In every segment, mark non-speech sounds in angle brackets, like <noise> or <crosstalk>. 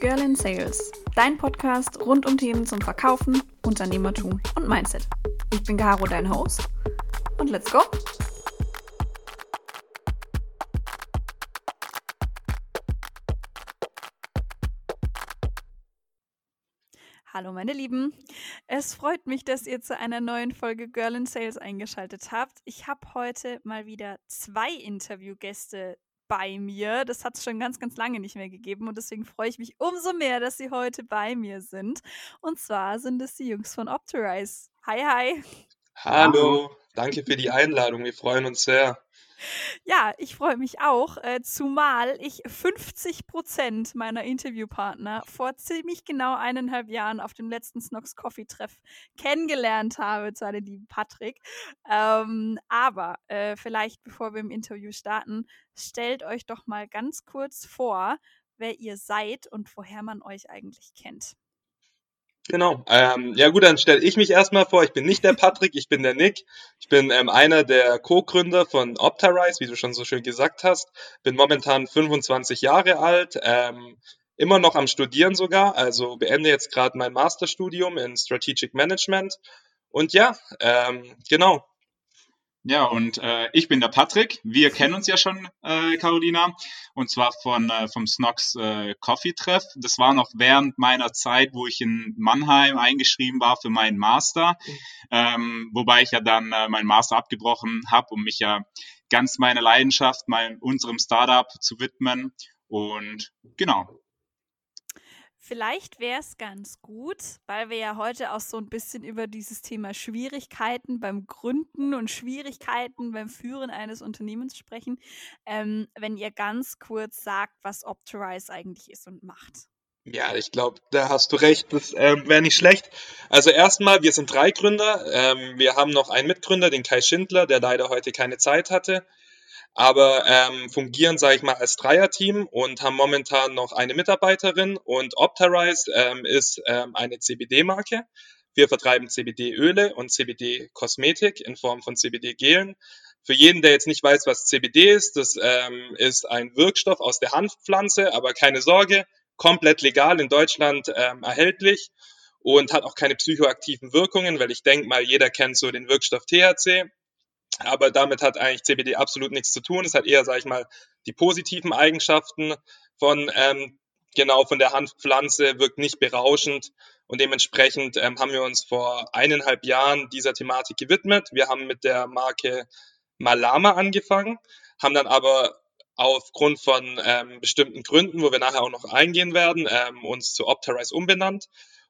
Girl in Sales, dein Podcast rund um Themen zum Verkaufen, Unternehmertum und Mindset. Ich bin Caro, dein Host. Und let's go! Hallo meine Lieben, es freut mich, dass ihr zu einer neuen Folge Girl in Sales eingeschaltet habt. Ich habe heute mal wieder zwei Interviewgäste bei mir. Das hat es schon ganz, ganz lange nicht mehr gegeben und deswegen freue ich mich umso mehr, dass sie heute bei mir sind. Und zwar sind es die Jungs von Optirize. Hi, hi. Hallo, danke für die Einladung. Wir freuen uns sehr. Ja, ich freue mich auch, äh, zumal ich 50 Prozent meiner Interviewpartner vor ziemlich genau eineinhalb Jahren auf dem letzten Snox Coffee Treff kennengelernt habe, zwar den lieben Patrick. Ähm, aber äh, vielleicht, bevor wir im Interview starten, stellt euch doch mal ganz kurz vor, wer ihr seid und woher man euch eigentlich kennt. Genau. Ähm, ja gut, dann stelle ich mich erstmal vor. Ich bin nicht der Patrick, ich bin der Nick. Ich bin ähm, einer der Co-Gründer von Optarize, wie du schon so schön gesagt hast. Bin momentan 25 Jahre alt, ähm, immer noch am Studieren sogar. Also beende jetzt gerade mein Masterstudium in Strategic Management. Und ja, ähm, genau. Ja, und äh, ich bin der Patrick. Wir kennen uns ja schon, äh, Carolina, und zwar von äh, vom Snox äh, Coffee Treff. Das war noch während meiner Zeit, wo ich in Mannheim eingeschrieben war für meinen Master, ähm, wobei ich ja dann äh, meinen Master abgebrochen habe, um mich ja ganz meiner Leidenschaft, mein, unserem Startup zu widmen. Und genau, Vielleicht wäre es ganz gut, weil wir ja heute auch so ein bisschen über dieses Thema Schwierigkeiten beim Gründen und Schwierigkeiten beim Führen eines Unternehmens sprechen, ähm, wenn ihr ganz kurz sagt, was Optirize eigentlich ist und macht. Ja, ich glaube, da hast du recht. Das ähm, wäre nicht schlecht. Also erstmal, wir sind drei Gründer. Ähm, wir haben noch einen Mitgründer, den Kai Schindler, der leider heute keine Zeit hatte aber ähm, fungieren, sage ich mal, als Dreierteam und haben momentan noch eine Mitarbeiterin und Optarize ähm, ist ähm, eine CBD-Marke. Wir vertreiben CBD-Öle und CBD-Kosmetik in Form von CBD-Gelen. Für jeden, der jetzt nicht weiß, was CBD ist, das ähm, ist ein Wirkstoff aus der Hanfpflanze, aber keine Sorge, komplett legal in Deutschland ähm, erhältlich und hat auch keine psychoaktiven Wirkungen, weil ich denke mal, jeder kennt so den Wirkstoff THC aber damit hat eigentlich CBD absolut nichts zu tun. Es hat eher, sage ich mal, die positiven Eigenschaften von ähm, genau von der Hanfpflanze, wirkt nicht berauschend und dementsprechend ähm, haben wir uns vor eineinhalb Jahren dieser Thematik gewidmet. Wir haben mit der Marke Malama angefangen, haben dann aber aufgrund von ähm, bestimmten Gründen, wo wir nachher auch noch eingehen werden, ähm, uns zu Optarize umbenannt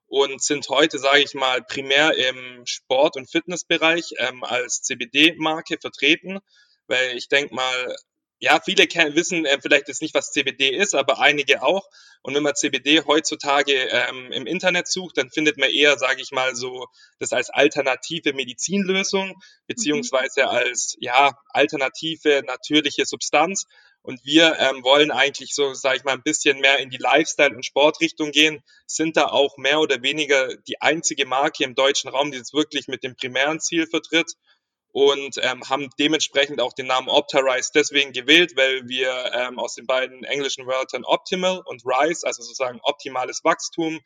und sind heute, sage ich mal, primär im Sport- und Fitnessbereich ähm, als CBD-Marke vertreten, weil ich denke mal, ja, viele wissen äh, vielleicht jetzt nicht, was CBD ist, aber einige auch. Und wenn man CBD heutzutage ähm, im Internet sucht, dann findet man eher, sage ich mal, so das als alternative Medizinlösung beziehungsweise mhm. als ja alternative natürliche Substanz. Und wir ähm, wollen eigentlich so, sage ich mal, ein bisschen mehr in die Lifestyle- und Sportrichtung gehen, sind da auch mehr oder weniger die einzige Marke im deutschen Raum, die es wirklich mit dem primären Ziel vertritt und ähm, haben dementsprechend auch den Namen Optarize deswegen gewählt, weil wir ähm, aus den beiden englischen Wörtern Optimal und Rise, also sozusagen optimales Wachstum,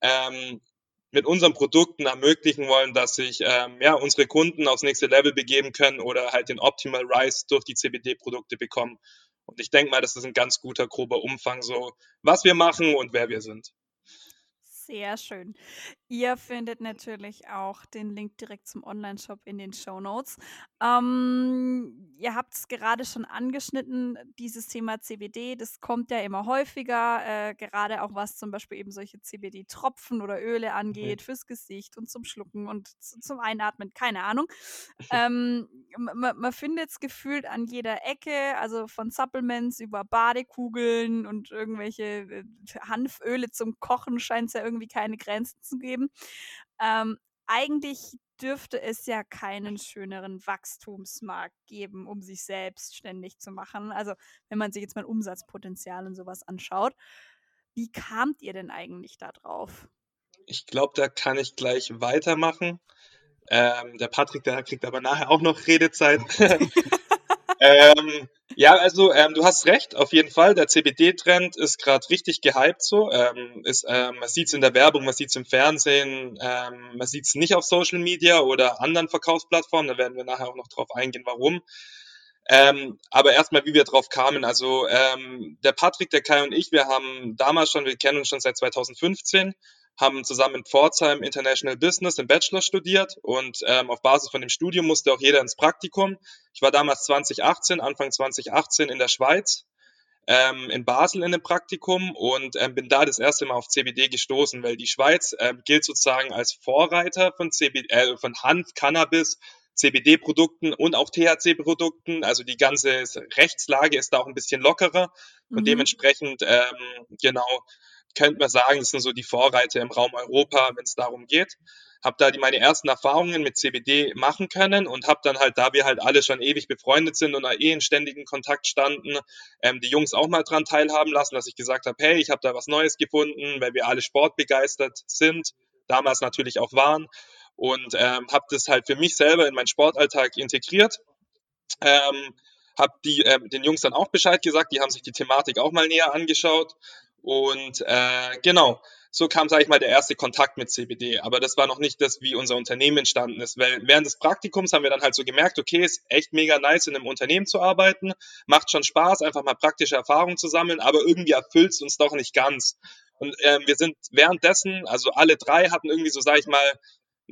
ähm, mit unseren Produkten ermöglichen wollen, dass sich ähm, ja, unsere Kunden aufs nächste Level begeben können oder halt den Optimal Rise durch die CBD-Produkte bekommen. Und ich denke mal, das ist ein ganz guter, grober Umfang, so was wir machen und wer wir sind. Sehr schön. Ihr findet natürlich auch den Link direkt zum Online-Shop in den Show Notes. Ähm, ihr habt es gerade schon angeschnitten, dieses Thema CBD, das kommt ja immer häufiger, äh, gerade auch was zum Beispiel eben solche CBD-Tropfen oder Öle mhm. angeht, mhm. fürs Gesicht und zum Schlucken und zum Einatmen, keine Ahnung. <laughs> ähm, man, man findet es gefühlt an jeder Ecke, also von Supplements über Badekugeln und irgendwelche äh, Hanföle zum Kochen scheint es ja irgendwie keine Grenzen zu geben. Ähm, eigentlich dürfte es ja keinen schöneren Wachstumsmarkt geben, um sich selbstständig zu machen. Also wenn man sich jetzt mal Umsatzpotenzial und sowas anschaut. Wie kamt ihr denn eigentlich da drauf? Ich glaube, da kann ich gleich weitermachen. Ähm, der Patrick, der kriegt aber nachher auch noch Redezeit. <laughs> <laughs> ähm, Ja, also ähm, du hast recht, auf jeden Fall. Der CBD-Trend ist gerade richtig gehypt so. Ähm, ist, ähm, man sieht es in der Werbung, man sieht es im Fernsehen, ähm, man sieht es nicht auf Social Media oder anderen Verkaufsplattformen. Da werden wir nachher auch noch drauf eingehen, warum. Ähm, aber erstmal, wie wir drauf kamen. Also ähm, der Patrick, der Kai und ich, wir haben damals schon, wir kennen uns schon seit 2015, haben zusammen in Pforzheim International Business im Bachelor studiert und ähm, auf Basis von dem Studium musste auch jeder ins Praktikum. Ich war damals 2018, Anfang 2018 in der Schweiz, ähm, in Basel in einem Praktikum und ähm, bin da das erste Mal auf CBD gestoßen, weil die Schweiz ähm, gilt sozusagen als Vorreiter von, CBD, äh, von Hanf, Cannabis, CBD-Produkten und auch THC-Produkten. Also die ganze Rechtslage ist da auch ein bisschen lockerer und mhm. dementsprechend ähm, genau könnte man sagen, das sind so die Vorreiter im Raum Europa, wenn es darum geht. Habe da die, meine ersten Erfahrungen mit CBD machen können und habe dann halt, da wir halt alle schon ewig befreundet sind und eh in ständigen Kontakt standen, ähm, die Jungs auch mal dran teilhaben lassen, dass ich gesagt habe, hey, ich habe da was Neues gefunden, weil wir alle sportbegeistert sind, damals natürlich auch waren und ähm, habe das halt für mich selber in meinen Sportalltag integriert. Ähm, habe die äh, den Jungs dann auch Bescheid gesagt, die haben sich die Thematik auch mal näher angeschaut und äh, genau, so kam, sage ich mal, der erste Kontakt mit CBD. Aber das war noch nicht das, wie unser Unternehmen entstanden ist. Weil während des Praktikums haben wir dann halt so gemerkt, okay, ist echt mega nice, in einem Unternehmen zu arbeiten. Macht schon Spaß, einfach mal praktische Erfahrungen zu sammeln, aber irgendwie erfüllt es uns doch nicht ganz. Und äh, wir sind währenddessen, also alle drei hatten irgendwie so, sage ich mal,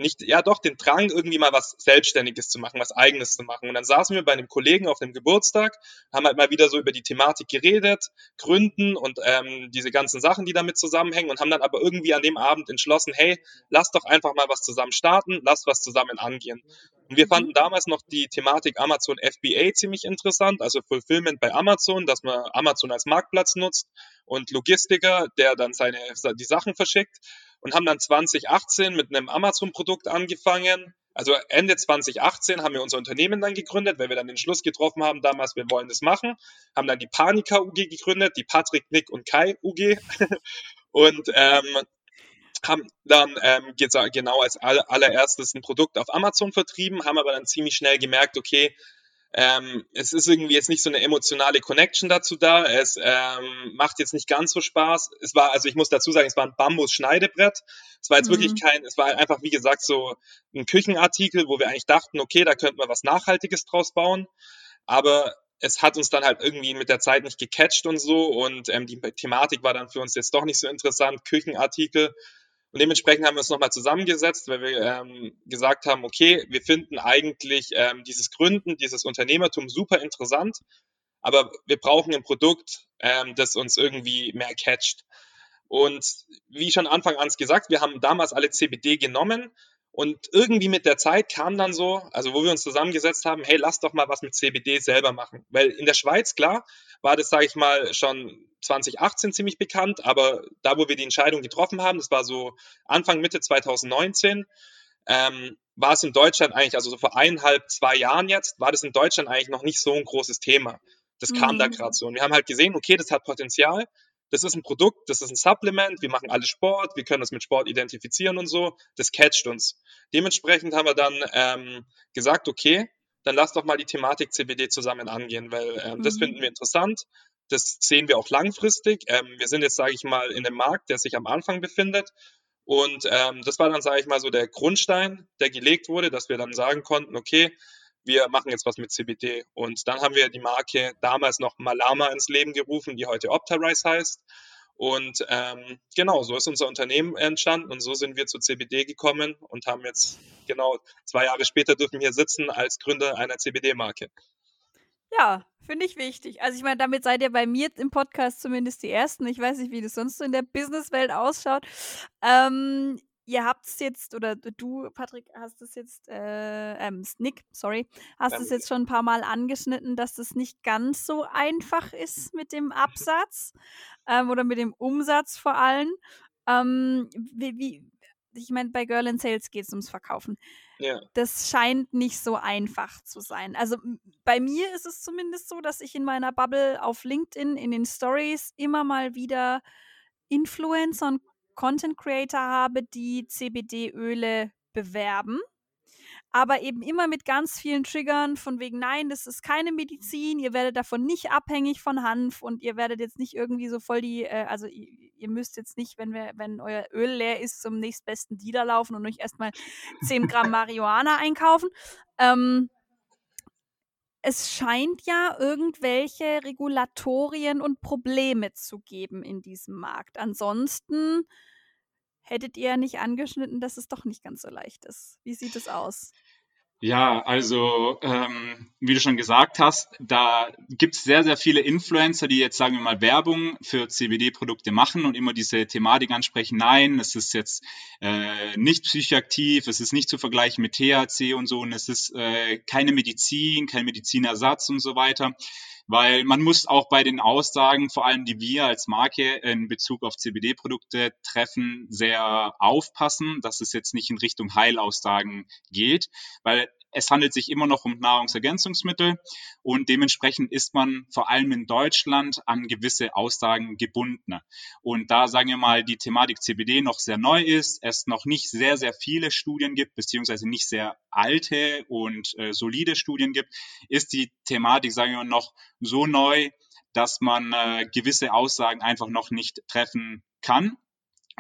nicht, ja doch, den Drang, irgendwie mal was Selbstständiges zu machen, was Eigenes zu machen. Und dann saßen wir bei einem Kollegen auf dem Geburtstag, haben halt mal wieder so über die Thematik geredet, Gründen und ähm, diese ganzen Sachen, die damit zusammenhängen und haben dann aber irgendwie an dem Abend entschlossen, hey, lass doch einfach mal was zusammen starten, lass was zusammen angehen. Und wir fanden damals noch die Thematik Amazon FBA ziemlich interessant, also Fulfillment bei Amazon, dass man Amazon als Marktplatz nutzt und Logistiker, der dann seine, die Sachen verschickt und haben dann 2018 mit einem Amazon-Produkt angefangen. Also Ende 2018 haben wir unser Unternehmen dann gegründet, weil wir dann den Schluss getroffen haben, damals, wir wollen das machen, haben dann die Panika UG gegründet, die Patrick, Nick und Kai UG <laughs> und ähm, haben dann ähm, genau als allererstes ein Produkt auf Amazon vertrieben, haben aber dann ziemlich schnell gemerkt, okay, ähm, es ist irgendwie jetzt nicht so eine emotionale Connection dazu da. Es ähm, macht jetzt nicht ganz so Spaß. Es war, also ich muss dazu sagen, es war ein Bambus-Schneidebrett. Es war jetzt mhm. wirklich kein, es war einfach, wie gesagt, so ein Küchenartikel, wo wir eigentlich dachten, okay, da könnten wir was Nachhaltiges draus bauen. Aber es hat uns dann halt irgendwie mit der Zeit nicht gecatcht und so. Und ähm, die Thematik war dann für uns jetzt doch nicht so interessant. Küchenartikel und dementsprechend haben wir uns nochmal zusammengesetzt, weil wir ähm, gesagt haben, okay, wir finden eigentlich ähm, dieses Gründen, dieses Unternehmertum super interessant, aber wir brauchen ein Produkt, ähm, das uns irgendwie mehr catcht. Und wie schon Anfang an gesagt, wir haben damals alle CBD genommen und irgendwie mit der Zeit kam dann so, also wo wir uns zusammengesetzt haben, hey, lass doch mal was mit CBD selber machen. Weil in der Schweiz, klar, war das, sage ich mal, schon 2018 ziemlich bekannt, aber da, wo wir die Entscheidung getroffen haben, das war so Anfang, Mitte 2019, ähm, war es in Deutschland eigentlich, also so vor eineinhalb, zwei Jahren jetzt, war das in Deutschland eigentlich noch nicht so ein großes Thema. Das kam mhm. da gerade so. Und wir haben halt gesehen, okay, das hat Potenzial, das ist ein Produkt, das ist ein Supplement, wir machen alle Sport, wir können das mit Sport identifizieren und so, das catcht uns. Dementsprechend haben wir dann ähm, gesagt, okay, dann lass doch mal die Thematik CBD zusammen angehen, weil ähm, mhm. das finden wir interessant. Das sehen wir auch langfristig. Ähm, wir sind jetzt, sage ich mal, in einem Markt, der sich am Anfang befindet. Und ähm, das war dann, sage ich mal, so der Grundstein, der gelegt wurde, dass wir dann sagen konnten, okay, wir machen jetzt was mit CBD. Und dann haben wir die Marke damals noch Malama ins Leben gerufen, die heute Optarize heißt. Und ähm, genau, so ist unser Unternehmen entstanden und so sind wir zu CBD gekommen und haben jetzt genau zwei Jahre später dürfen wir hier sitzen als Gründer einer CBD-Marke. Ja, finde ich wichtig. Also ich meine, damit seid ihr bei mir im Podcast zumindest die Ersten. Ich weiß nicht, wie das sonst so in der Businesswelt ausschaut. Ähm, ihr habt es jetzt, oder du, Patrick, hast es jetzt, äh, ähm, Nick, sorry, hast es jetzt schon ein paar Mal angeschnitten, dass es nicht ganz so einfach ist mit dem <laughs> Absatz ähm, oder mit dem Umsatz vor allem. Ähm, wie, wie, ich meine, bei Girl in Sales geht es ums Verkaufen. Ja. Das scheint nicht so einfach zu sein. Also bei mir ist es zumindest so, dass ich in meiner Bubble auf LinkedIn in den Stories immer mal wieder Influencer und Content Creator habe, die CBD-Öle bewerben. aber eben immer mit ganz vielen Triggern von wegen, nein, das ist keine Medizin, ihr werdet davon nicht abhängig von Hanf und ihr werdet jetzt nicht irgendwie so voll die, äh, also ihr, ihr, müsst jetzt nicht, wenn wir, wenn euer Öl leer ist, zum nächstbesten Dealer laufen und euch erstmal 10 Gramm <laughs> Marihuana einkaufen. Ähm, es scheint ja irgendwelche Regulatorien und Probleme zu geben in diesem Markt. Ansonsten hättet ihr nicht angeschnitten, dass es doch nicht ganz so leicht ist. Wie sieht es aus? Ja, also ähm, wie du schon gesagt hast, da gibt es sehr, sehr viele Influencer, die jetzt, sagen wir mal, Werbung für CBD-Produkte machen und immer diese Thematik ansprechen, nein, es ist jetzt äh, nicht psychoaktiv, es ist nicht zu vergleichen mit THC und so und es ist äh, keine Medizin, kein Medizinersatz und so weiter weil man muss auch bei den Aussagen, vor allem die wir als Marke in Bezug auf CBD-Produkte treffen, sehr aufpassen, dass es jetzt nicht in Richtung Heilaussagen geht, weil es handelt sich immer noch um Nahrungsergänzungsmittel und dementsprechend ist man vor allem in Deutschland an gewisse Aussagen gebunden. Und da sagen wir mal, die Thematik CBD noch sehr neu ist, es noch nicht sehr, sehr viele Studien gibt, beziehungsweise nicht sehr alte und äh, solide Studien gibt, ist die Thematik, sagen wir mal, noch so neu, dass man äh, gewisse Aussagen einfach noch nicht treffen kann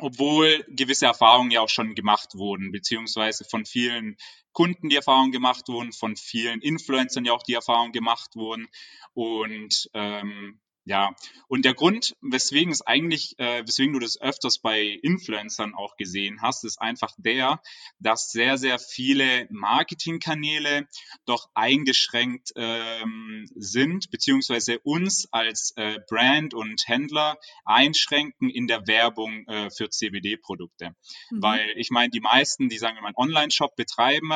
obwohl gewisse Erfahrungen ja auch schon gemacht wurden, beziehungsweise von vielen Kunden die Erfahrungen gemacht wurden, von vielen Influencern ja auch die Erfahrungen gemacht wurden. Und ähm, ja, und der Grund, weswegen es eigentlich, äh, weswegen du das öfters bei Influencern auch gesehen hast, ist einfach der, dass sehr, sehr viele Marketingkanäle doch eingeschränkt ähm, sind, beziehungsweise uns als äh, Brand und Händler einschränken in der Werbung äh, für CBD-Produkte. Mhm. Weil ich meine, die meisten, die sagen wir mal einen Online-Shop betreiben,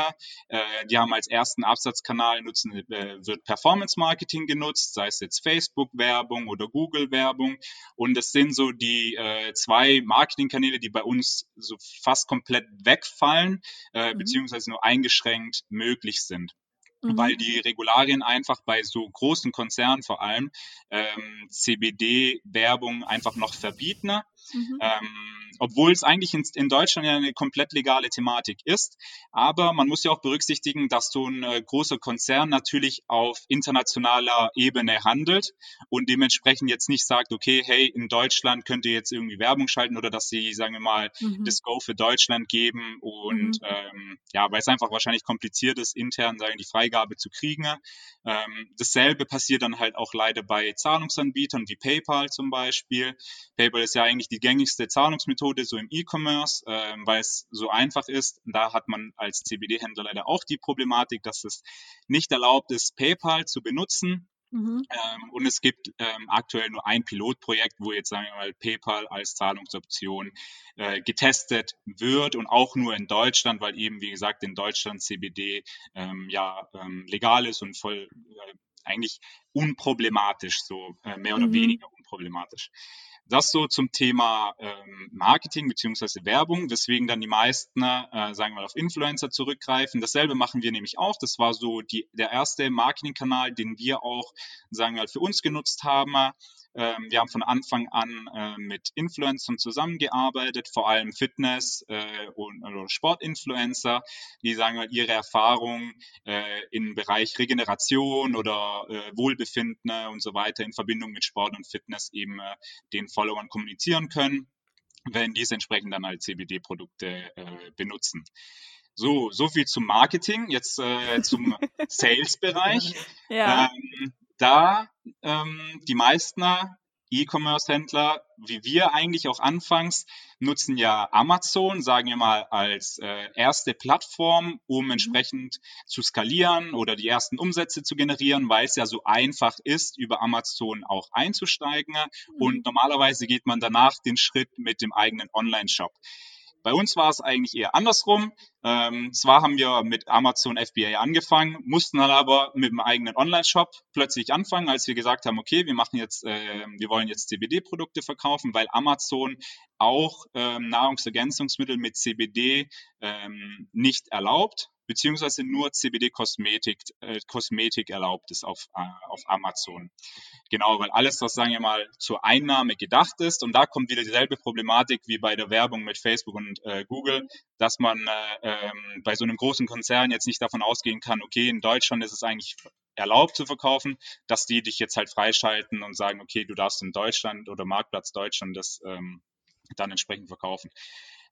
äh, die haben als ersten Absatzkanal nutzen, äh, wird Performance-Marketing genutzt, sei es jetzt Facebook-Werbung, Werbung oder Google-Werbung. Und das sind so die äh, zwei Marketingkanäle, die bei uns so fast komplett wegfallen, äh, mhm. beziehungsweise nur eingeschränkt möglich sind mhm. weil die Regularien einfach bei so großen Konzernen vor allem ähm, CBD-Werbung einfach noch verbieten. Mhm. Ähm, obwohl es eigentlich in, in, Deutschland ja eine komplett legale Thematik ist. Aber man muss ja auch berücksichtigen, dass so ein äh, großer Konzern natürlich auf internationaler Ebene handelt und dementsprechend jetzt nicht sagt, okay, hey, in Deutschland könnt ihr jetzt irgendwie Werbung schalten oder dass sie, sagen wir mal, mhm. das Go für Deutschland geben und mhm. ähm, ja, weil es einfach wahrscheinlich kompliziert ist, intern sagen die Freigabe zu kriegen. Ähm, dasselbe passiert dann halt auch leider bei Zahlungsanbietern wie PayPal zum Beispiel. PayPal ist ja eigentlich die gängigste Zahlungsmethode so im E-Commerce, ähm, weil es so einfach ist. Da hat man als CBD-Händler leider auch die Problematik, dass es nicht erlaubt ist, PayPal zu benutzen. Mhm. Ähm, und es gibt ähm, aktuell nur ein Pilotprojekt, wo jetzt sagen wir mal PayPal als Zahlungsoption äh, getestet wird und auch nur in Deutschland, weil eben wie gesagt in Deutschland CBD ähm, ja ähm, legal ist und voll äh, eigentlich unproblematisch, so äh, mehr oder mhm. weniger unproblematisch. Das so zum Thema ähm, Marketing beziehungsweise Werbung, weswegen dann die meisten, äh, sagen wir mal, auf Influencer zurückgreifen. Dasselbe machen wir nämlich auch. Das war so die, der erste Marketingkanal, den wir auch, sagen wir mal, für uns genutzt haben. Ähm, wir haben von Anfang an äh, mit Influencern zusammengearbeitet, vor allem Fitness- äh, und oder Sportinfluencer, die sagen wir ihre Erfahrungen äh, im Bereich Regeneration oder äh, Wohlbefinden und so weiter in Verbindung mit Sport und Fitness eben äh, den Followern kommunizieren können, wenn diese entsprechend dann als CBD-Produkte äh, benutzen. So, so viel zum Marketing. Jetzt äh, zum <laughs> Sales-Bereich. Ja. Ähm, da ähm, die meisten E-Commerce-Händler, wie wir eigentlich auch anfangs, nutzen ja Amazon, sagen wir mal, als äh, erste Plattform, um mhm. entsprechend zu skalieren oder die ersten Umsätze zu generieren, weil es ja so einfach ist, über Amazon auch einzusteigen. Mhm. Und normalerweise geht man danach den Schritt mit dem eigenen Online-Shop. Bei uns war es eigentlich eher andersrum. Ähm, zwar haben wir mit Amazon FBA angefangen, mussten dann aber mit dem eigenen Online-Shop plötzlich anfangen, als wir gesagt haben, okay, wir machen jetzt, äh, wir wollen jetzt CBD-Produkte verkaufen, weil Amazon auch ähm, Nahrungsergänzungsmittel mit CBD ähm, nicht erlaubt. Beziehungsweise nur CBD-Kosmetik äh, Kosmetik erlaubt ist auf, äh, auf Amazon. Genau, weil alles, was, sagen wir mal, zur Einnahme gedacht ist, und da kommt wieder dieselbe Problematik wie bei der Werbung mit Facebook und äh, Google, dass man äh, ähm, bei so einem großen Konzern jetzt nicht davon ausgehen kann, okay, in Deutschland ist es eigentlich erlaubt zu verkaufen, dass die dich jetzt halt freischalten und sagen, okay, du darfst in Deutschland oder Marktplatz Deutschland das ähm, dann entsprechend verkaufen.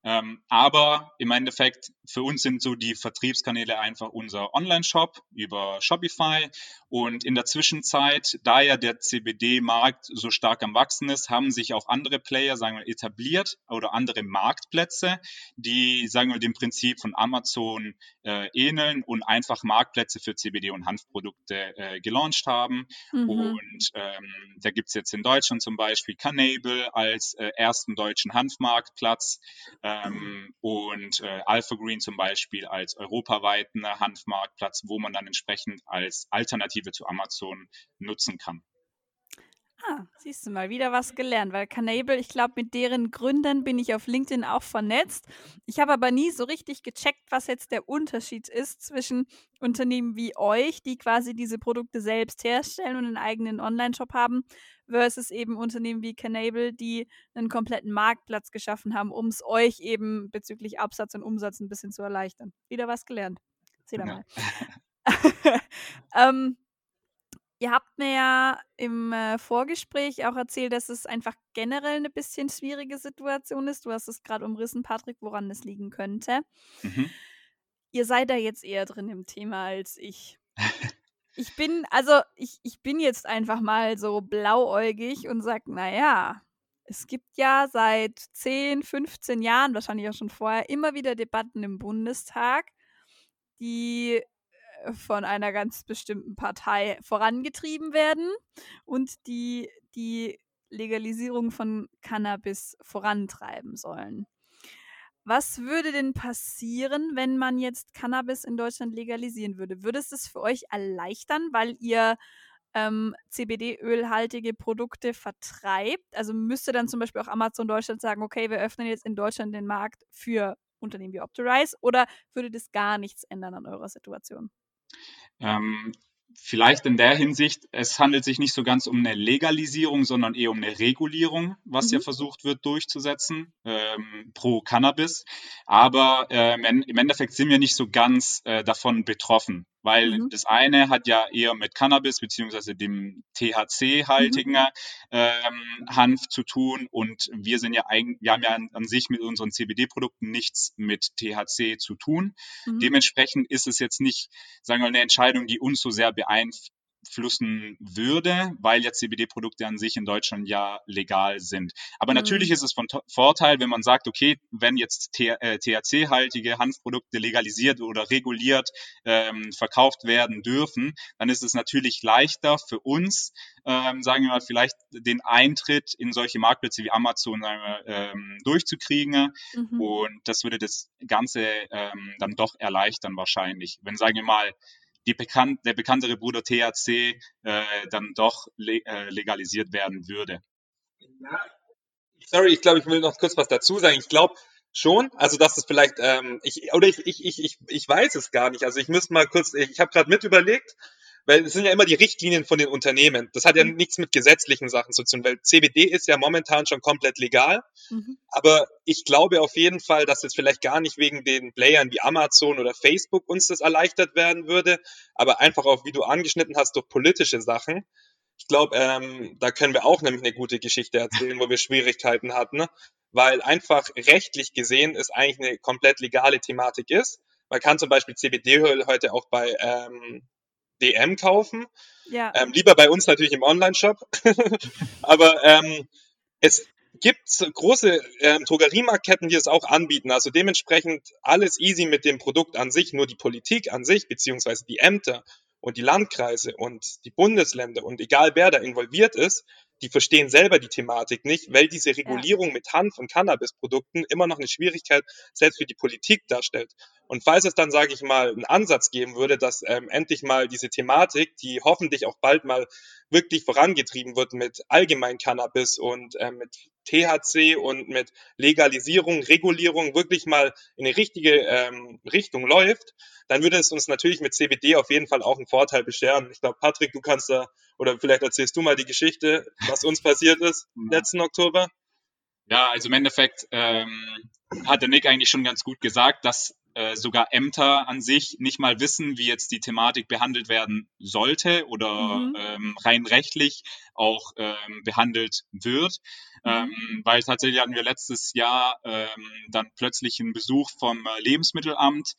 Ähm, aber im Endeffekt, für uns sind so die Vertriebskanäle einfach unser Online-Shop über Shopify. Und in der Zwischenzeit, da ja der CBD-Markt so stark am Wachsen ist, haben sich auch andere Player, sagen wir, etabliert oder andere Marktplätze, die, sagen wir, dem Prinzip von Amazon äh, ähneln und einfach Marktplätze für CBD und Hanfprodukte äh, gelauncht haben. Mhm. Und ähm, da gibt's jetzt in Deutschland zum Beispiel Canable als äh, ersten deutschen Hanfmarktplatz. Äh, ähm, und äh, Alpha Green zum Beispiel als europaweiten Hanfmarktplatz, wo man dann entsprechend als Alternative zu Amazon nutzen kann. Ah, siehst du mal, wieder was gelernt, weil Canable, ich glaube, mit deren Gründern bin ich auf LinkedIn auch vernetzt. Ich habe aber nie so richtig gecheckt, was jetzt der Unterschied ist zwischen Unternehmen wie euch, die quasi diese Produkte selbst herstellen und einen eigenen Online-Shop haben, versus eben Unternehmen wie Canable, die einen kompletten Marktplatz geschaffen haben, um es euch eben bezüglich Absatz und Umsatz ein bisschen zu erleichtern. Wieder was gelernt. Seht ihr mal. <laughs> ähm, Ihr habt mir ja im äh, Vorgespräch auch erzählt, dass es einfach generell eine bisschen schwierige Situation ist. Du hast es gerade umrissen, Patrick, woran es liegen könnte. Mhm. Ihr seid da jetzt eher drin im Thema als ich. <laughs> ich bin, also ich, ich bin jetzt einfach mal so blauäugig und sag, naja, es gibt ja seit 10, 15 Jahren, wahrscheinlich auch schon vorher, immer wieder Debatten im Bundestag, die von einer ganz bestimmten Partei vorangetrieben werden und die die Legalisierung von Cannabis vorantreiben sollen. Was würde denn passieren, wenn man jetzt Cannabis in Deutschland legalisieren würde? Würde es das für euch erleichtern, weil ihr ähm, CBD-ölhaltige Produkte vertreibt? Also müsste dann zum Beispiel auch Amazon Deutschland sagen, okay, wir öffnen jetzt in Deutschland den Markt für Unternehmen wie Optirize oder würde das gar nichts ändern an eurer Situation? Ähm, vielleicht in der Hinsicht, es handelt sich nicht so ganz um eine Legalisierung, sondern eher um eine Regulierung, was mhm. ja versucht wird durchzusetzen ähm, pro Cannabis. Aber ähm, im Endeffekt sind wir nicht so ganz äh, davon betroffen weil mhm. das eine hat ja eher mit Cannabis beziehungsweise dem THC-haltigen mhm. ähm, Hanf zu tun und wir sind ja eigentlich, wir haben ja an, an sich mit unseren CBD-Produkten nichts mit THC zu tun. Mhm. Dementsprechend ist es jetzt nicht, sagen wir mal, eine Entscheidung, die uns so sehr beeinflusst beeinflussen würde, weil ja CBD-Produkte an sich in Deutschland ja legal sind. Aber mhm. natürlich ist es von Vorteil, wenn man sagt, okay, wenn jetzt THC-haltige äh, Hanfprodukte legalisiert oder reguliert ähm, verkauft werden dürfen, dann ist es natürlich leichter für uns, ähm, sagen wir mal, vielleicht den Eintritt in solche Marktplätze wie Amazon wir, ähm, durchzukriegen. Mhm. Und das würde das Ganze ähm, dann doch erleichtern wahrscheinlich. Wenn, sagen wir mal, die bekannt, der bekanntere Bruder THC äh, dann doch le äh, legalisiert werden würde. Sorry, ich glaube, ich will noch kurz was dazu sagen. Ich glaube schon, also dass es vielleicht, ähm, ich, oder ich, ich, ich, ich weiß es gar nicht. Also ich müsste mal kurz, ich, ich habe gerade mit überlegt, weil es sind ja immer die Richtlinien von den Unternehmen. Das hat ja mhm. nichts mit gesetzlichen Sachen zu tun, weil CBD ist ja momentan schon komplett legal. Mhm. Aber ich glaube auf jeden Fall, dass jetzt vielleicht gar nicht wegen den Playern wie Amazon oder Facebook uns das erleichtert werden würde, aber einfach auch, wie du angeschnitten hast, durch politische Sachen. Ich glaube, ähm, da können wir auch nämlich eine gute Geschichte erzählen, wo wir <laughs> Schwierigkeiten hatten, weil einfach rechtlich gesehen es eigentlich eine komplett legale Thematik ist. Man kann zum Beispiel CBD-Öl heute auch bei ähm, DM kaufen. Ja. Ähm, lieber bei uns natürlich im Online-Shop. <laughs> Aber ähm, es gibt große ähm, Drogeriemarktketten, die es auch anbieten. Also dementsprechend alles easy mit dem Produkt an sich. Nur die Politik an sich, beziehungsweise die Ämter und die Landkreise und die Bundesländer und egal wer da involviert ist, die verstehen selber die Thematik nicht, weil diese Regulierung ja. mit Hanf- und Cannabisprodukten immer noch eine Schwierigkeit selbst für die Politik darstellt. Und falls es dann, sage ich mal, einen Ansatz geben würde, dass ähm, endlich mal diese Thematik, die hoffentlich auch bald mal wirklich vorangetrieben wird mit allgemein Cannabis und ähm, mit THC und mit Legalisierung, Regulierung wirklich mal in eine richtige ähm, Richtung läuft, dann würde es uns natürlich mit CBD auf jeden Fall auch einen Vorteil bescheren. Ich glaube, Patrick, du kannst da, oder vielleicht erzählst du mal die Geschichte, was uns passiert ist letzten Oktober. Ja, also im Endeffekt ähm, hat der Nick eigentlich schon ganz gut gesagt, dass äh, sogar Ämter an sich nicht mal wissen, wie jetzt die Thematik behandelt werden sollte oder mhm. ähm, rein rechtlich auch ähm, behandelt wird. Mhm. Ähm, weil tatsächlich hatten wir letztes Jahr ähm, dann plötzlich einen Besuch vom äh, Lebensmittelamt,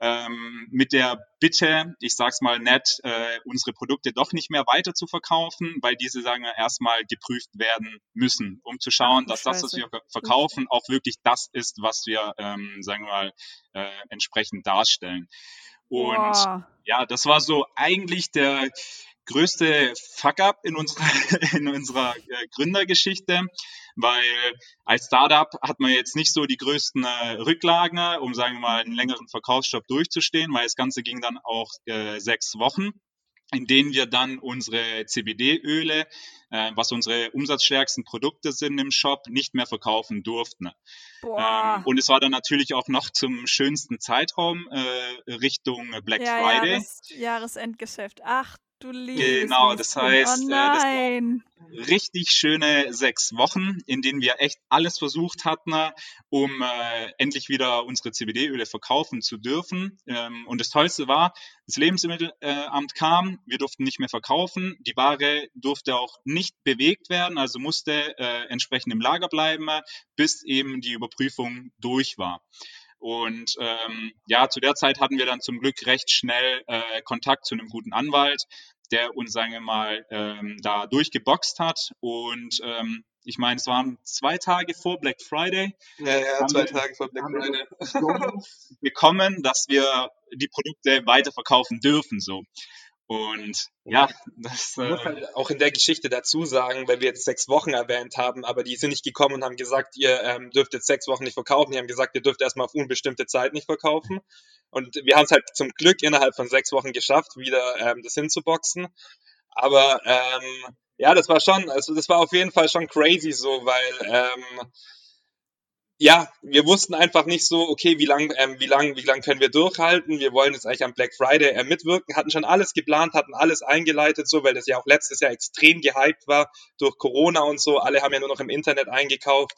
ähm, mit der Bitte, ich sag's mal nett, äh, unsere Produkte doch nicht mehr weiter zu verkaufen, weil diese sagen wir erstmal geprüft werden müssen, um zu schauen, Ach, dass Scheiße. das, was wir verkaufen, auch wirklich das ist, was wir, ähm, sagen wir mal, äh, entsprechend darstellen. Und wow. ja, das war so eigentlich der größte Fuck-up in unserer, <laughs> in unserer äh, Gründergeschichte, weil als Startup hat man jetzt nicht so die größten äh, Rücklagen, um sagen wir mal einen längeren Verkaufsstopp durchzustehen, weil das Ganze ging dann auch äh, sechs Wochen in denen wir dann unsere CBD-Öle, äh, was unsere umsatzstärksten Produkte sind im Shop, nicht mehr verkaufen durften. Ähm, und es war dann natürlich auch noch zum schönsten Zeitraum äh, Richtung Black ja, Friday. Jahres Jahresendgeschäft. Ach Du liebst Genau, das heißt, oh nein. Das richtig schöne sechs Wochen, in denen wir echt alles versucht hatten, um äh, endlich wieder unsere CBD-Öle verkaufen zu dürfen. Ähm, und das Tollste war, das Lebensmittelamt äh, kam, wir durften nicht mehr verkaufen, die Ware durfte auch nicht bewegt werden, also musste äh, entsprechend im Lager bleiben, bis eben die Überprüfung durch war. Und ähm, ja, zu der Zeit hatten wir dann zum Glück recht schnell äh, Kontakt zu einem guten Anwalt, der uns, sagen wir mal, ähm, da durchgeboxt hat. Und ähm, ich meine, es waren zwei Tage vor Black Friday. Ja, ja, zwei Tage vor Black Friday. bekommen, dass wir die Produkte weiterverkaufen dürfen. So. Und ja, das. Ich muss äh, halt auch in der Geschichte dazu sagen, weil wir jetzt sechs Wochen erwähnt haben, aber die sind nicht gekommen und haben gesagt, ihr ähm, dürft jetzt sechs Wochen nicht verkaufen. Die haben gesagt, ihr dürft erstmal auf unbestimmte Zeit nicht verkaufen. Und wir haben es halt zum Glück innerhalb von sechs Wochen geschafft, wieder ähm, das hinzuboxen. Aber ähm, ja, das war schon, also das war auf jeden Fall schon crazy so, weil ähm, ja, wir wussten einfach nicht so, okay, wie lang, ähm, wie lang, wie lang können wir durchhalten? Wir wollen jetzt eigentlich am Black Friday äh, mitwirken, hatten schon alles geplant, hatten alles eingeleitet, so, weil das ja auch letztes Jahr extrem gehypt war durch Corona und so. Alle haben ja nur noch im Internet eingekauft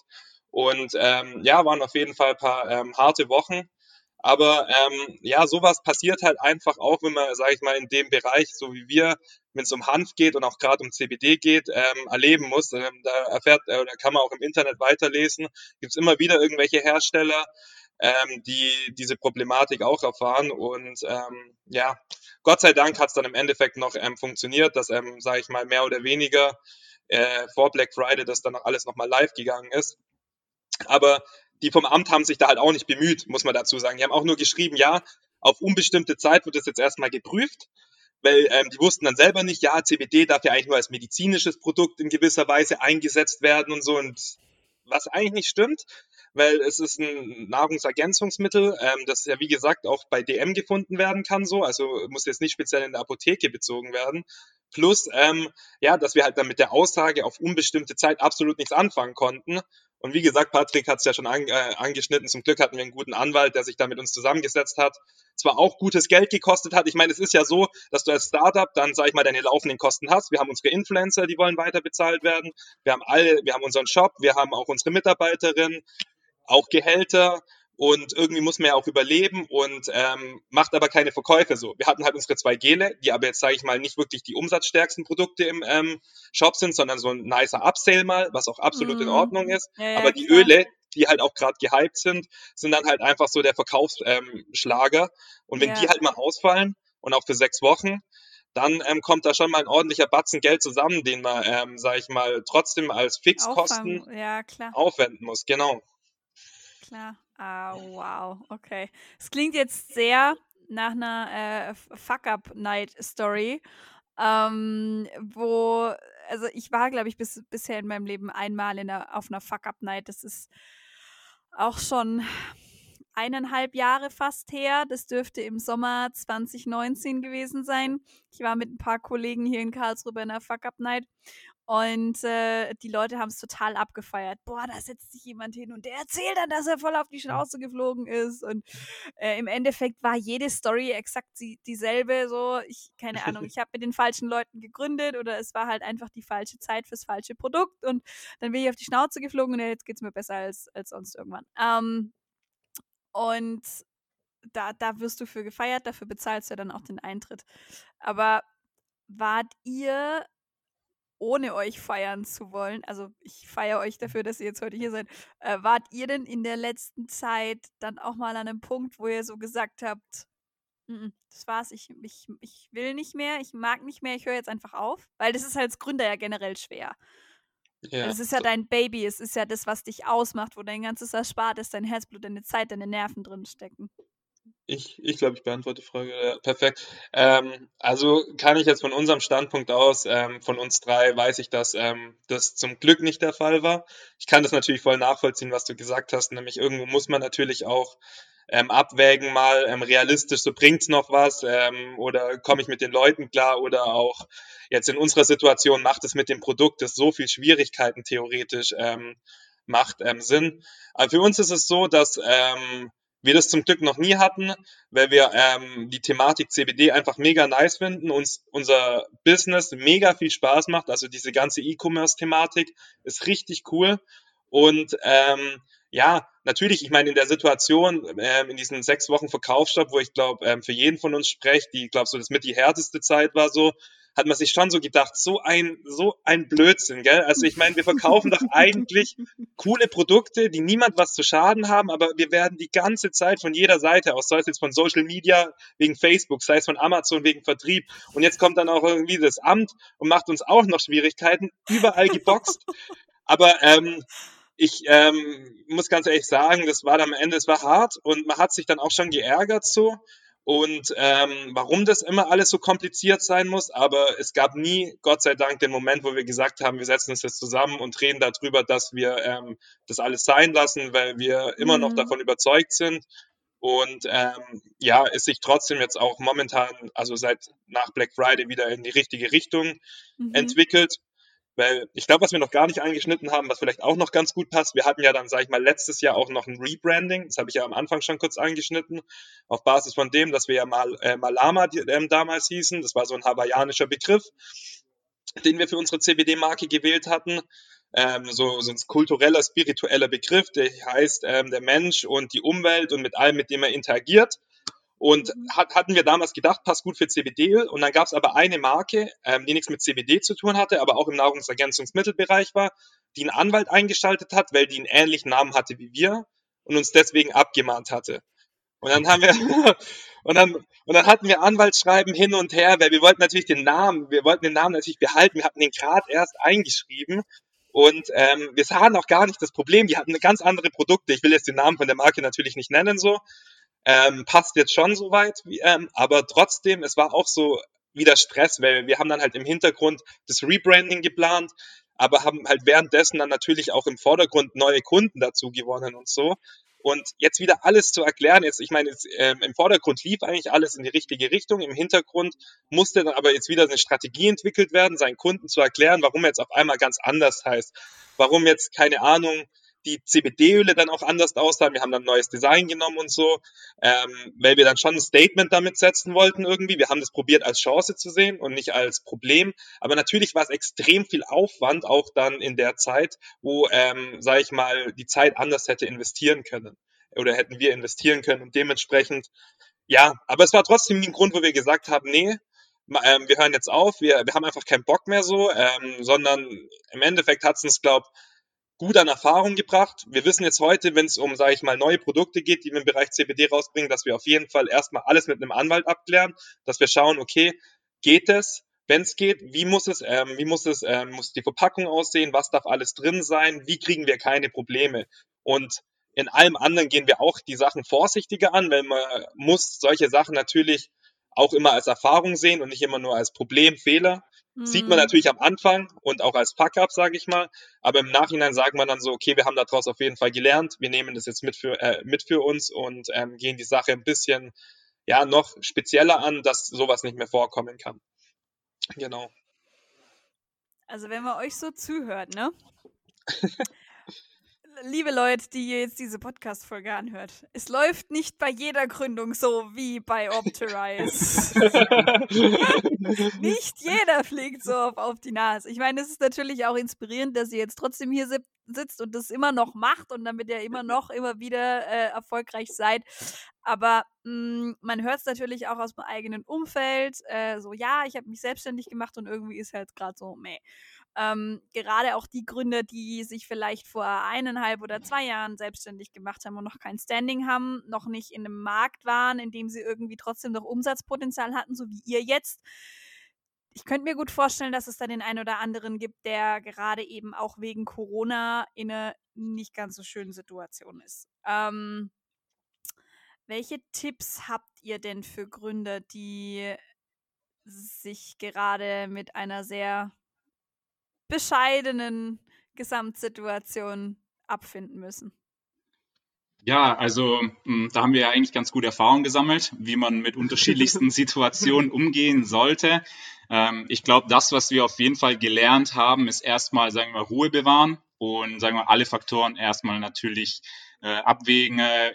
und ähm, ja, waren auf jeden Fall ein paar ähm, harte Wochen. Aber ähm, ja, sowas passiert halt einfach auch, wenn man, sage ich mal, in dem Bereich, so wie wir, wenn es um Hanf geht und auch gerade um CBD geht, ähm, erleben muss. Ähm, da erfährt, äh, da kann man auch im Internet weiterlesen. Gibt es immer wieder irgendwelche Hersteller, ähm, die diese Problematik auch erfahren. Und ähm, ja, Gott sei Dank hat es dann im Endeffekt noch ähm, funktioniert, dass, ähm, sage ich mal, mehr oder weniger äh, vor Black Friday das dann alles nochmal live gegangen ist. Aber die vom Amt haben sich da halt auch nicht bemüht, muss man dazu sagen. Die haben auch nur geschrieben, ja, auf unbestimmte Zeit wird das jetzt erstmal geprüft weil ähm, die wussten dann selber nicht, ja, CBD darf ja eigentlich nur als medizinisches Produkt in gewisser Weise eingesetzt werden und so. Und was eigentlich nicht stimmt, weil es ist ein Nahrungsergänzungsmittel, ähm, das ja wie gesagt auch bei DM gefunden werden kann, so, also muss jetzt nicht speziell in der Apotheke bezogen werden. Plus, ähm, ja, dass wir halt dann mit der Aussage auf unbestimmte Zeit absolut nichts anfangen konnten und wie gesagt, Patrick hat es ja schon an, äh, angeschnitten. Zum Glück hatten wir einen guten Anwalt, der sich da mit uns zusammengesetzt hat. Zwar auch gutes Geld gekostet hat. Ich meine, es ist ja so, dass du als Startup dann, sag ich mal, deine laufenden Kosten hast. Wir haben unsere Influencer, die wollen weiter bezahlt werden. Wir haben alle, wir haben unseren Shop, wir haben auch unsere Mitarbeiterin, auch Gehälter und irgendwie muss man ja auch überleben und ähm, macht aber keine Verkäufe so. Wir hatten halt unsere zwei Gele, die aber jetzt, sage ich mal, nicht wirklich die umsatzstärksten Produkte im ähm, Shop sind, sondern so ein nicer Upsale mal, was auch absolut mm. in mhm. Ordnung ist. Ja, ja, aber die klar. Öle, die halt auch gerade gehypt sind, sind dann halt einfach so der Verkaufsschlager. Ähm, und wenn ja. die halt mal ausfallen und auch für sechs Wochen, dann ähm, kommt da schon mal ein ordentlicher Batzen Geld zusammen, den man, ähm, sage ich mal, trotzdem als Fixkosten aufwenden muss. Genau. Klar. Ah, wow, okay. Es klingt jetzt sehr nach einer äh, Fuck-Up-Night-Story, ähm, wo, also ich war, glaube ich, bis, bisher in meinem Leben einmal in einer, auf einer Fuck-Up-Night. Das ist auch schon eineinhalb Jahre fast her. Das dürfte im Sommer 2019 gewesen sein. Ich war mit ein paar Kollegen hier in Karlsruhe bei einer Fuck-Up-Night und äh, die Leute haben es total abgefeiert. Boah, da setzt sich jemand hin und der erzählt dann, dass er voll auf die Schnauze geflogen ist. Und äh, im Endeffekt war jede Story exakt die, dieselbe. So, ich, keine Ahnung, <laughs> ich habe mit den falschen Leuten gegründet oder es war halt einfach die falsche Zeit fürs falsche Produkt und dann bin ich auf die Schnauze geflogen und jetzt geht es mir besser als, als sonst irgendwann. Ähm, und da, da wirst du für gefeiert, dafür bezahlst du ja dann auch den Eintritt. Aber wart ihr ohne euch feiern zu wollen, also ich feiere euch dafür, dass ihr jetzt heute hier seid, äh, wart ihr denn in der letzten Zeit dann auch mal an einem Punkt, wo ihr so gesagt habt, N -n, das war's, ich, ich, ich will nicht mehr, ich mag nicht mehr, ich höre jetzt einfach auf? Weil das ist halt als Gründer ja generell schwer. Ja. Es ist ja dein Baby, es ist ja das, was dich ausmacht, wo dein ganzes Erspartes, dein Herzblut, deine Zeit, deine Nerven drin stecken. Ich, ich glaube, ich beantworte die Frage. Ja, perfekt. Ähm, also kann ich jetzt von unserem Standpunkt aus, ähm, von uns drei, weiß ich, dass ähm, das zum Glück nicht der Fall war. Ich kann das natürlich voll nachvollziehen, was du gesagt hast. Nämlich irgendwo muss man natürlich auch ähm, abwägen mal ähm, realistisch, so bringt's noch was ähm, oder komme ich mit den Leuten klar oder auch jetzt in unserer Situation macht es mit dem Produkt, das so viel Schwierigkeiten theoretisch ähm, macht, ähm, Sinn. Aber für uns ist es so, dass ähm, wir das zum Glück noch nie hatten, weil wir ähm, die Thematik CBD einfach mega nice finden, uns unser Business mega viel Spaß macht, also diese ganze E-Commerce-Thematik ist richtig cool. Und ähm, ja, natürlich, ich meine, in der Situation, ähm, in diesen sechs Wochen Verkaufsstopp, wo ich glaube, ähm, für jeden von uns spreche, die, glaube so das mit die härteste Zeit war so, hat man sich schon so gedacht, so ein, so ein Blödsinn, gell? Also ich meine, wir verkaufen doch eigentlich coole Produkte, die niemand was zu schaden haben, aber wir werden die ganze Zeit von jeder Seite aus, sei es jetzt von Social Media wegen Facebook, sei es von Amazon wegen Vertrieb und jetzt kommt dann auch irgendwie das Amt und macht uns auch noch Schwierigkeiten, überall geboxt. Aber ähm, ich ähm, muss ganz ehrlich sagen, das war am Ende, es war hart und man hat sich dann auch schon geärgert so und ähm, warum das immer alles so kompliziert sein muss, aber es gab nie, Gott sei Dank, den Moment, wo wir gesagt haben, wir setzen uns jetzt zusammen und reden darüber, dass wir ähm, das alles sein lassen, weil wir immer mhm. noch davon überzeugt sind. Und ähm, ja, es sich trotzdem jetzt auch momentan, also seit nach Black Friday wieder in die richtige Richtung mhm. entwickelt. Weil ich glaube, was wir noch gar nicht angeschnitten haben, was vielleicht auch noch ganz gut passt, wir hatten ja dann, sage ich mal, letztes Jahr auch noch ein Rebranding, das habe ich ja am Anfang schon kurz angeschnitten, auf Basis von dem, dass wir ja mal äh, Malama die, ähm, damals hießen, das war so ein hawaiianischer Begriff, den wir für unsere CBD-Marke gewählt hatten. Ähm, so, so ein kultureller, spiritueller Begriff, der heißt ähm, der Mensch und die Umwelt und mit allem, mit dem er interagiert. Und mhm. hat, hatten wir damals gedacht, passt gut für CBD-Öl. Und dann gab es aber eine Marke, ähm, die nichts mit CBD zu tun hatte, aber auch im Nahrungsergänzungsmittelbereich war, die einen Anwalt eingeschaltet hat, weil die einen ähnlichen Namen hatte wie wir und uns deswegen abgemahnt hatte. Und dann haben wir <laughs> und dann und dann hatten wir Anwaltsschreiben hin und her, weil wir wollten natürlich den Namen, wir wollten den Namen natürlich behalten. Wir hatten den gerade erst eingeschrieben und ähm, wir sahen auch gar nicht das Problem. Die hatten ganz andere Produkte. Ich will jetzt den Namen von der Marke natürlich nicht nennen so, ähm, passt jetzt schon soweit, ähm, aber trotzdem, es war auch so wieder Stress, weil wir haben dann halt im Hintergrund das Rebranding geplant, aber haben halt währenddessen dann natürlich auch im Vordergrund neue Kunden dazu gewonnen und so. Und jetzt wieder alles zu erklären, jetzt, ich meine, jetzt, ähm, im Vordergrund lief eigentlich alles in die richtige Richtung, im Hintergrund musste dann aber jetzt wieder eine Strategie entwickelt werden, seinen Kunden zu erklären, warum er jetzt auf einmal ganz anders heißt. Warum jetzt, keine Ahnung, die CBD-Öle dann auch anders aussahen. Wir haben dann ein neues Design genommen und so, ähm, weil wir dann schon ein Statement damit setzen wollten irgendwie. Wir haben das probiert als Chance zu sehen und nicht als Problem. Aber natürlich war es extrem viel Aufwand auch dann in der Zeit, wo, ähm, sage ich mal, die Zeit anders hätte investieren können oder hätten wir investieren können und dementsprechend ja, aber es war trotzdem ein Grund, wo wir gesagt haben, nee, ähm, wir hören jetzt auf, wir, wir haben einfach keinen Bock mehr so, ähm, sondern im Endeffekt hat es uns, glaube gut an Erfahrung gebracht. Wir wissen jetzt heute, wenn es um, sage ich mal, neue Produkte geht, die wir im Bereich CBD rausbringen, dass wir auf jeden Fall erstmal alles mit einem Anwalt abklären, dass wir schauen, okay, geht es? Wenn es geht, wie muss es, ähm, wie muss es, ähm, muss die Verpackung aussehen? Was darf alles drin sein? Wie kriegen wir keine Probleme? Und in allem anderen gehen wir auch die Sachen vorsichtiger an, weil man muss solche Sachen natürlich auch immer als Erfahrung sehen und nicht immer nur als Problem, Fehler. Sieht man Mhm. natürlich am Anfang und auch als Fuck-up, sage ich mal. Aber im Nachhinein sagt man dann so, okay, wir haben daraus auf jeden Fall gelernt. Wir nehmen das jetzt mit für, äh, mit für uns und ähm, gehen die Sache ein bisschen ja noch spezieller an, dass sowas nicht mehr vorkommen kann. Genau. Also wenn man euch so zuhört, ne? <laughs> Liebe Leute, die ihr jetzt diese Podcast-Folge anhört, es läuft nicht bei jeder Gründung so wie bei Optirize. <laughs> nicht jeder fliegt so auf, auf die Nase. Ich meine, es ist natürlich auch inspirierend, dass ihr jetzt trotzdem hier si- sitzt und das immer noch macht und damit ihr immer noch, immer wieder äh, erfolgreich seid. Aber mh, man hört es natürlich auch aus dem eigenen Umfeld. Äh, so, ja, ich habe mich selbstständig gemacht und irgendwie ist halt gerade so, meh. Ähm, gerade auch die Gründer, die sich vielleicht vor eineinhalb oder zwei Jahren selbstständig gemacht haben und noch kein Standing haben, noch nicht in einem Markt waren, in dem sie irgendwie trotzdem noch Umsatzpotenzial hatten, so wie ihr jetzt. Ich könnte mir gut vorstellen, dass es da den einen oder anderen gibt, der gerade eben auch wegen Corona in einer nicht ganz so schönen Situation ist. Ähm, welche Tipps habt ihr denn für Gründer, die sich gerade mit einer sehr bescheidenen Gesamtsituation abfinden müssen? Ja, also mh, da haben wir ja eigentlich ganz gute Erfahrungen gesammelt, wie man mit unterschiedlichsten <laughs> Situationen umgehen sollte. Ähm, ich glaube, das, was wir auf jeden Fall gelernt haben, ist erstmal, sagen wir, Ruhe bewahren und sagen wir alle Faktoren erstmal natürlich äh, abwägen, äh,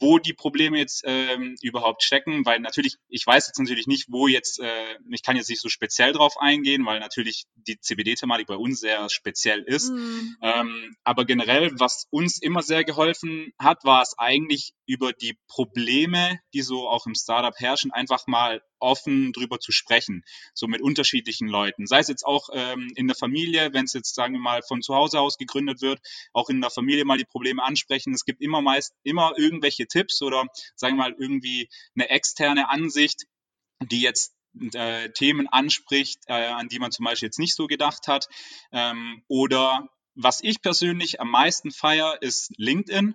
wo die Probleme jetzt ähm, überhaupt stecken, weil natürlich, ich weiß jetzt natürlich nicht, wo jetzt, äh, ich kann jetzt nicht so speziell drauf eingehen, weil natürlich die CBD-Thematik bei uns sehr speziell ist. Mhm. Ähm, aber generell, was uns immer sehr geholfen hat, war es eigentlich über die Probleme, die so auch im Startup herrschen, einfach mal offen drüber zu sprechen, so mit unterschiedlichen Leuten. Sei es jetzt auch ähm, in der Familie, wenn es jetzt, sagen wir mal, von zu Hause aus gegründet wird, auch in der Familie mal die Probleme ansprechen. Es gibt immer meist immer irgendwelche Tipps oder sagen wir mal irgendwie eine externe Ansicht, die jetzt äh, Themen anspricht, äh, an die man zum Beispiel jetzt nicht so gedacht hat. Ähm, oder was ich persönlich am meisten feier, ist LinkedIn.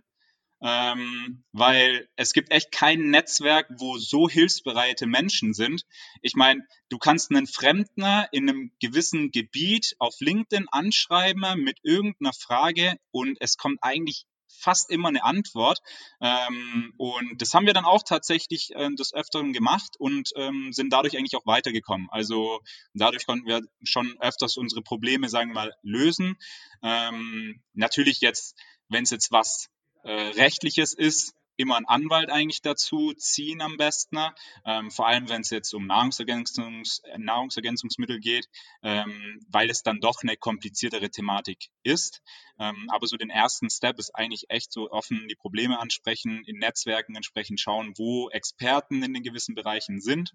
Ähm, weil es gibt echt kein Netzwerk, wo so hilfsbereite Menschen sind. Ich meine, du kannst einen Fremdner in einem gewissen Gebiet auf LinkedIn anschreiben mit irgendeiner Frage und es kommt eigentlich fast immer eine Antwort. Ähm, und das haben wir dann auch tatsächlich äh, des Öfteren gemacht und ähm, sind dadurch eigentlich auch weitergekommen. Also dadurch konnten wir schon öfters unsere Probleme, sagen wir mal, lösen. Ähm, natürlich jetzt, wenn es jetzt was äh, rechtliches ist, immer einen Anwalt eigentlich dazu ziehen am besten, ähm, vor allem wenn es jetzt um Nahrungsergänzungs Nahrungsergänzungsmittel geht, ähm, weil es dann doch eine kompliziertere Thematik ist. Ähm, aber so den ersten Step ist eigentlich echt so offen die Probleme ansprechen, in Netzwerken entsprechend schauen, wo Experten in den gewissen Bereichen sind.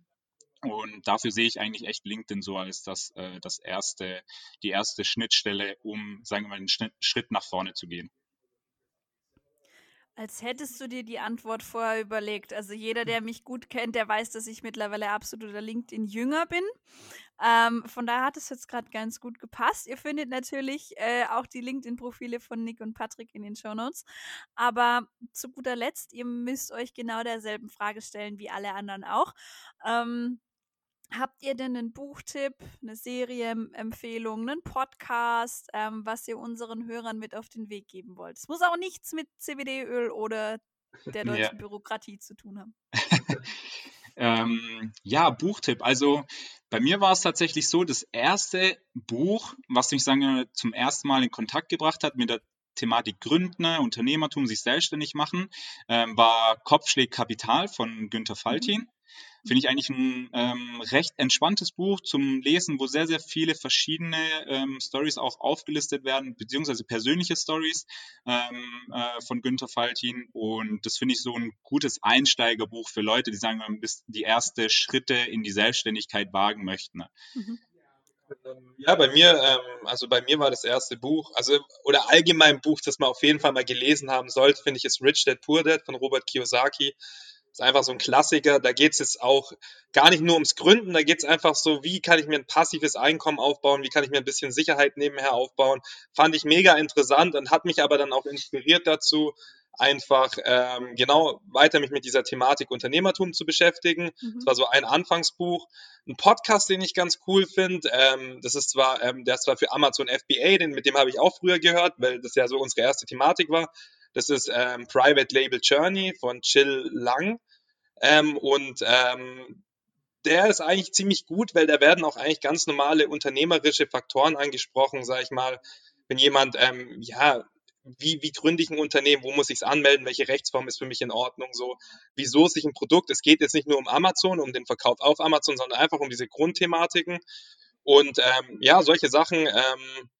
Und dafür sehe ich eigentlich echt LinkedIn so als das, äh, das erste, die erste Schnittstelle, um, sagen wir mal, einen Schritt nach vorne zu gehen. Als hättest du dir die Antwort vorher überlegt. Also jeder, der mich gut kennt, der weiß, dass ich mittlerweile absoluter LinkedIn-Jünger bin. Ähm, von daher hat es jetzt gerade ganz gut gepasst. Ihr findet natürlich äh, auch die LinkedIn-Profile von Nick und Patrick in den Show Notes. Aber zu guter Letzt, ihr müsst euch genau derselben Frage stellen wie alle anderen auch. Ähm, Habt ihr denn einen Buchtipp, eine Serienempfehlung, einen Podcast, ähm, was ihr unseren Hörern mit auf den Weg geben wollt? Es muss auch nichts mit CBD-Öl oder der deutschen Ja. Bürokratie zu tun haben. <laughs> Ähm, ja, Buchtipp. Also bei mir war es tatsächlich so, das erste Buch, was mich sagen zum ersten Mal in Kontakt gebracht hat mit der Thematik Gründen, Unternehmertum, sich selbstständig machen, ähm, war Kopfschläg Kapital von Günter Faltin. Finde ich eigentlich ein ähm, recht entspanntes Buch zum Lesen, wo sehr, sehr viele verschiedene ähm, Stories auch aufgelistet werden, beziehungsweise persönliche Stories ähm, äh, von Günter Faltin. Und das finde ich so ein gutes Einsteigerbuch für Leute, die sagen, man bis die erste Schritte in die Selbstständigkeit wagen möchten. Mhm. Ja, bei mir, ähm, also bei mir war das erste Buch, also oder allgemein Buch, das man auf jeden Fall mal gelesen haben sollte, finde ich, ist Rich Dad Poor Dad von Robert Kiyosaki. Das ist einfach so ein Klassiker. Da geht es jetzt auch gar nicht nur ums Gründen, da geht es einfach so, wie kann ich mir ein passives Einkommen aufbauen, wie kann ich mir ein bisschen Sicherheit nebenher aufbauen. Fand ich mega interessant und hat mich aber dann auch inspiriert dazu, einfach ähm, genau weiter mich mit dieser Thematik Unternehmertum zu beschäftigen. Mhm. Das war so ein Anfangsbuch. Ein Podcast, den ich ganz cool finde, ähm, das ist zwar, ähm, der ist zwar für Amazon FBA, den, mit dem habe ich auch früher gehört, weil das ja so unsere erste Thematik war. Das ist ähm, Private Label Journey von Chill Lang. Ähm, und ähm, der ist eigentlich ziemlich gut, weil da werden auch eigentlich ganz normale unternehmerische Faktoren angesprochen, sag ich mal. Wenn jemand, ähm, ja, wie, wie gründe ich ein Unternehmen, wo muss ich es anmelden, welche Rechtsform ist für mich in Ordnung, so, wieso sich ein Produkt, es geht jetzt nicht nur um Amazon, um den Verkauf auf Amazon, sondern einfach um diese Grundthematiken. Und ähm, ja, solche Sachen ähm,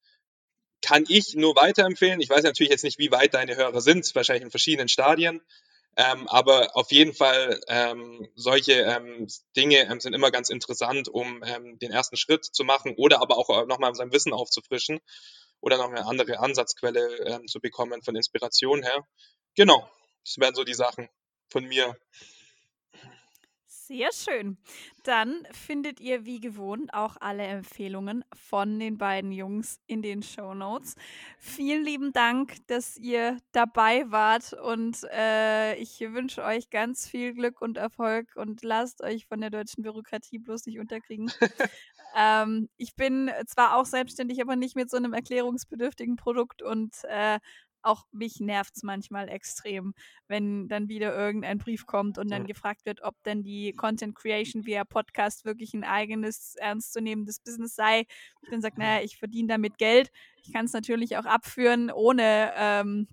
kann ich nur weiterempfehlen. Ich weiß natürlich jetzt nicht, wie weit deine Hörer sind, wahrscheinlich in verschiedenen Stadien. Ähm, aber auf jeden Fall ähm, solche ähm, Dinge ähm, sind immer ganz interessant, um ähm, den ersten Schritt zu machen oder aber auch äh, nochmal sein Wissen aufzufrischen oder noch eine andere Ansatzquelle ähm, zu bekommen von Inspiration her. Genau, das wären so die Sachen von mir. Sehr schön. Dann findet ihr wie gewohnt auch alle Empfehlungen von den beiden Jungs in den Show Notes. Vielen lieben Dank, dass ihr dabei wart und äh, ich wünsche euch ganz viel Glück und Erfolg und lasst euch von der deutschen Bürokratie bloß nicht unterkriegen. <laughs> ähm, ich bin zwar auch selbstständig, aber nicht mit so einem erklärungsbedürftigen Produkt und äh, auch mich nervt es manchmal extrem, wenn dann wieder irgendein Brief kommt und dann ja. gefragt wird, ob denn die Content Creation via Podcast wirklich ein eigenes, ernstzunehmendes Business sei. Ich dann sage, naja, ich verdiene damit Geld. Ich kann es natürlich auch abführen, ohne ähm,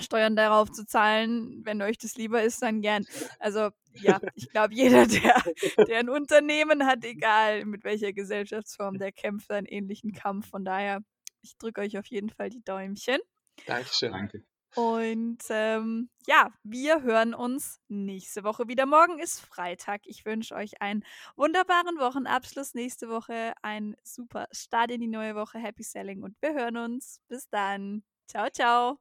Steuern darauf zu zahlen. Wenn euch das lieber ist, dann gern. Also ja, ich glaube, jeder, der, der ein Unternehmen hat, egal mit welcher Gesellschaftsform, der kämpft einen ähnlichen Kampf. Von daher, ich drücke euch auf jeden Fall die Däumchen. Dankeschön. Danke. Und ähm, ja, wir hören uns nächste Woche wieder. Morgen ist Freitag. Ich wünsche euch einen wunderbaren Wochenabschluss nächste Woche, einen super Start in die neue Woche. Happy Selling und wir hören uns. Bis dann. Ciao, ciao.